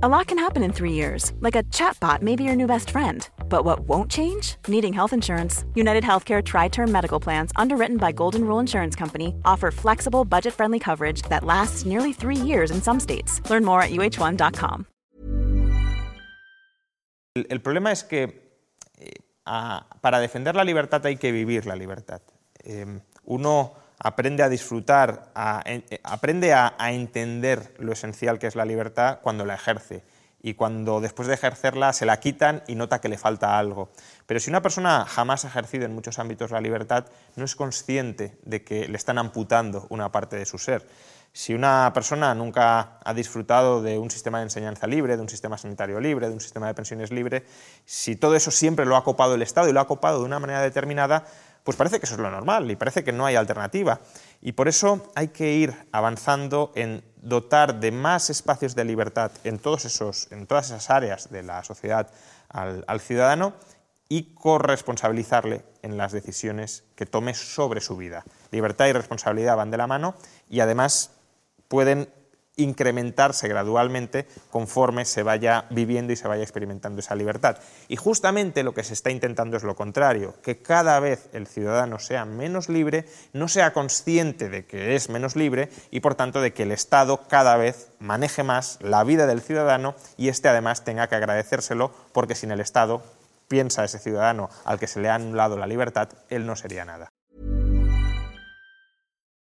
A lot can happen in three years, like a chatbot may be your new best friend. But what won't change? Needing health insurance. United Healthcare Tri Term Medical Plans, underwritten by Golden Rule Insurance Company, offer flexible, budget friendly coverage that lasts nearly three years in some states. Learn more at uh1.com. El, el problema es que eh, a, para defender la libertad hay que vivir la libertad. Eh, uno aprende a disfrutar, eh, aprende a, a entender lo esencial que es la libertad cuando la ejerce y cuando después de ejercerla se la quitan y nota que le falta algo. Pero si una persona jamás ha ejercido en muchos ámbitos la libertad, no es consciente de que le están amputando una parte de su ser. Si una persona nunca ha disfrutado de un sistema de enseñanza libre, de un sistema sanitario libre, de un sistema de pensiones libre, si todo eso siempre lo ha copado el Estado y lo ha copado de una manera determinada, pues parece que eso es lo normal y parece que no hay alternativa. Y por eso hay que ir avanzando en dotar de más espacios de libertad en, todos esos, en todas esas áreas de la sociedad al, al ciudadano y corresponsabilizarle en las decisiones que tome sobre su vida. Libertad y responsabilidad van de la mano y además pueden incrementarse gradualmente conforme se vaya viviendo y se vaya experimentando esa libertad. Y justamente lo que se está intentando es lo contrario, que cada vez el ciudadano sea menos libre, no sea consciente de que es menos libre y por tanto de que el Estado cada vez maneje más la vida del ciudadano y éste además tenga que agradecérselo porque sin el Estado, piensa ese ciudadano al que se le ha anulado la libertad, él no sería nada.